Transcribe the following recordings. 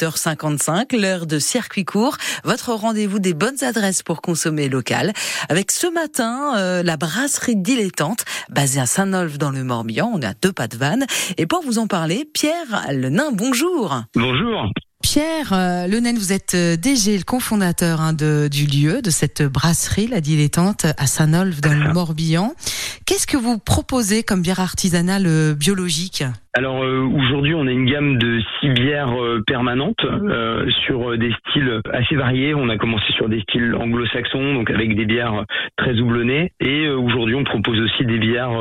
8h55, l'heure de circuit court, votre rendez-vous des bonnes adresses pour consommer local, avec ce matin euh, la brasserie dilettante, basée à Saint-Nolf dans le Morbihan, on est à deux pas de vanne, et pour vous en parler, Pierre Le Nain, bonjour. Bonjour. Pierre euh, Le Nain, vous êtes euh, DG, le cofondateur hein, de, du lieu, de cette brasserie, la dilettante, à Saint-Nolf dans le Morbihan. Qu'est-ce que vous proposez comme bière artisanale euh, biologique? Alors euh, aujourd'hui, on a une gamme de six bières euh, permanentes euh, sur des styles assez variés. On a commencé sur des styles anglo-saxons, donc avec des bières très houblonnées. Et aujourd'hui, on propose aussi des bières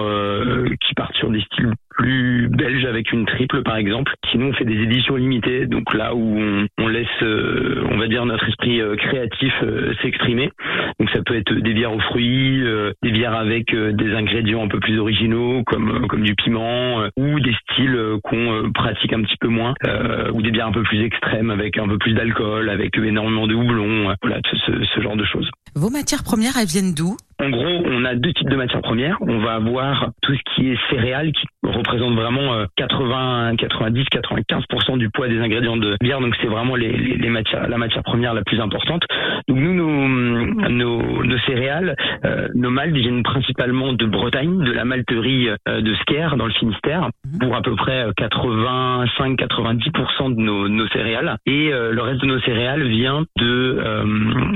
qui partent sur des styles plus belges avec une triple par exemple. Sinon, on fait des éditions limitées, donc là où on, on laisse, on va dire, notre esprit créatif s'exprimer. Donc ça peut être des bières aux fruits, des bières avec des ingrédients un peu plus originaux comme comme du piment ou des styles euh, qu'on euh, pratique un petit peu moins, euh, ou des bières un peu plus extrêmes avec un peu plus d'alcool, avec énormément de houblon, voilà, ce genre de choses. Vos matières premières, elles viennent d'où? En gros, on a deux types de matières premières. On va avoir tout ce qui est céréales, qui représente vraiment 80, 90, 95% du poids des ingrédients de bière. Donc c'est vraiment les, les, matières, la matière première la plus importante. Donc nous, nos, nos, nos céréales, euh, nos maltes viennent principalement de Bretagne, de la malterie euh, de Sker dans le Finistère, mhm. pour à peu près 85-90% de nos, nos, céréales. Et euh, le reste de nos céréales vient de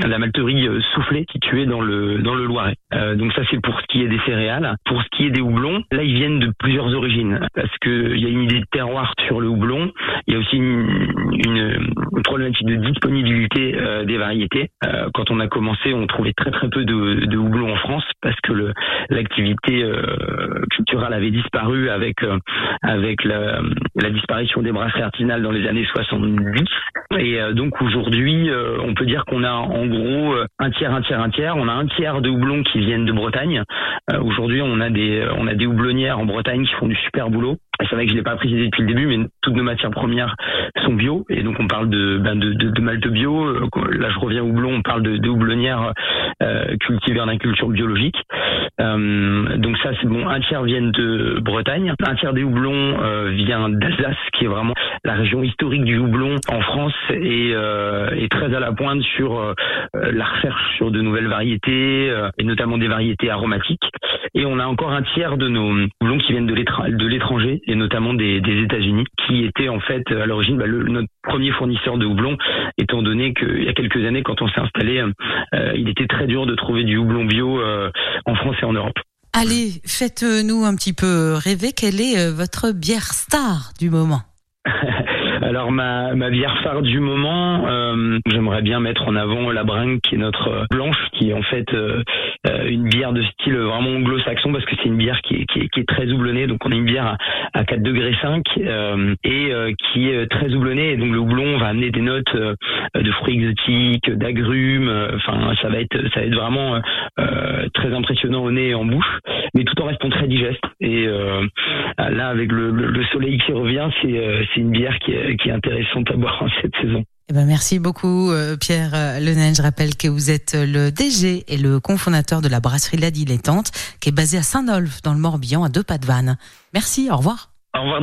la malterie soufflée située dans le dans le Loiret. Euh, donc ça c'est pour ce qui est des céréales. Pour ce qui est des houblons, là ils viennent de plusieurs origines parce que il y a une idée de terroir sur le houblon. Il y a aussi une, une, problématique de disponibilité euh, des variétés. Euh, quand on a commencé, on trouvait très très peu de, de houblons en France parce que l'activité euh, culturelle avait disparu avec avec la, la, disparition des brasseries artisanales dans les années 70. Et donc aujourd'hui, on peut dire qu'on a en gros un tiers, un tiers, un tiers. On a un tiers de houblons qui viennent de Bretagne. Euh, aujourd'hui, on a des on a des houblonnières en Bretagne qui font du super boulot. C'est vrai que je l'ai pas précisé depuis le début, mais toutes nos matières premières sont bio, et donc on parle de ben de, de, de malte bio. Euh, là, je reviens au houblon, on parle de, de houblonnières euh, cultivées en agriculture biologique. Euh, donc ça, c'est bon. Un tiers viennent de Bretagne, un tiers des houblons euh, vient d'Alsace, qui est vraiment la région historique du houblon en France et euh, est très à la pointe sur la recherche sur de nouvelles variétés et notamment des variétés aromatiques. Et on a encore un tiers de nos houblons qui viennent de l'étranger et notamment des, États-Unis, qui étaient en fait à l'origine bah, notre premier fournisseur de houblon, étant donné qu'il y a quelques années, quand on s'est installé, euh, il était très dur de trouver du houblon bio euh, en France et en Europe. Allez, faites-nous un petit peu rêver. Quelle est euh, votre bière star du moment? Alors ma, ma bière phare du moment, euh, j'aimerais bien mettre en avant la bringue qui est notre blanche, qui est en fait euh, euh, une bière de style vraiment anglo-saxon parce que c'est une bière qui est, qui, est, qui est, très houblonnée. Donc on a une bière à, 4 degrés 5 et qui est très houblonnée. Et donc le houblon va amener des notes de fruits exotiques, d'agrumes. Enfin ça va être ça va être vraiment très impressionnant au nez et en bouche, mais tout en restant très digeste. Et là avec le, le, soleil qui revient, c'est c'est une bière qui est qui est intéressante à boire en cette saison. Eh ben merci beaucoup euh, Pierre euh, Lenain. Je rappelle que vous êtes le DG et le cofondateur de la brasserie La Dilettante qui est basée à Saint-Nolf dans le Morbihan à deux pas de Vannes. Merci, au revoir. Au revoir.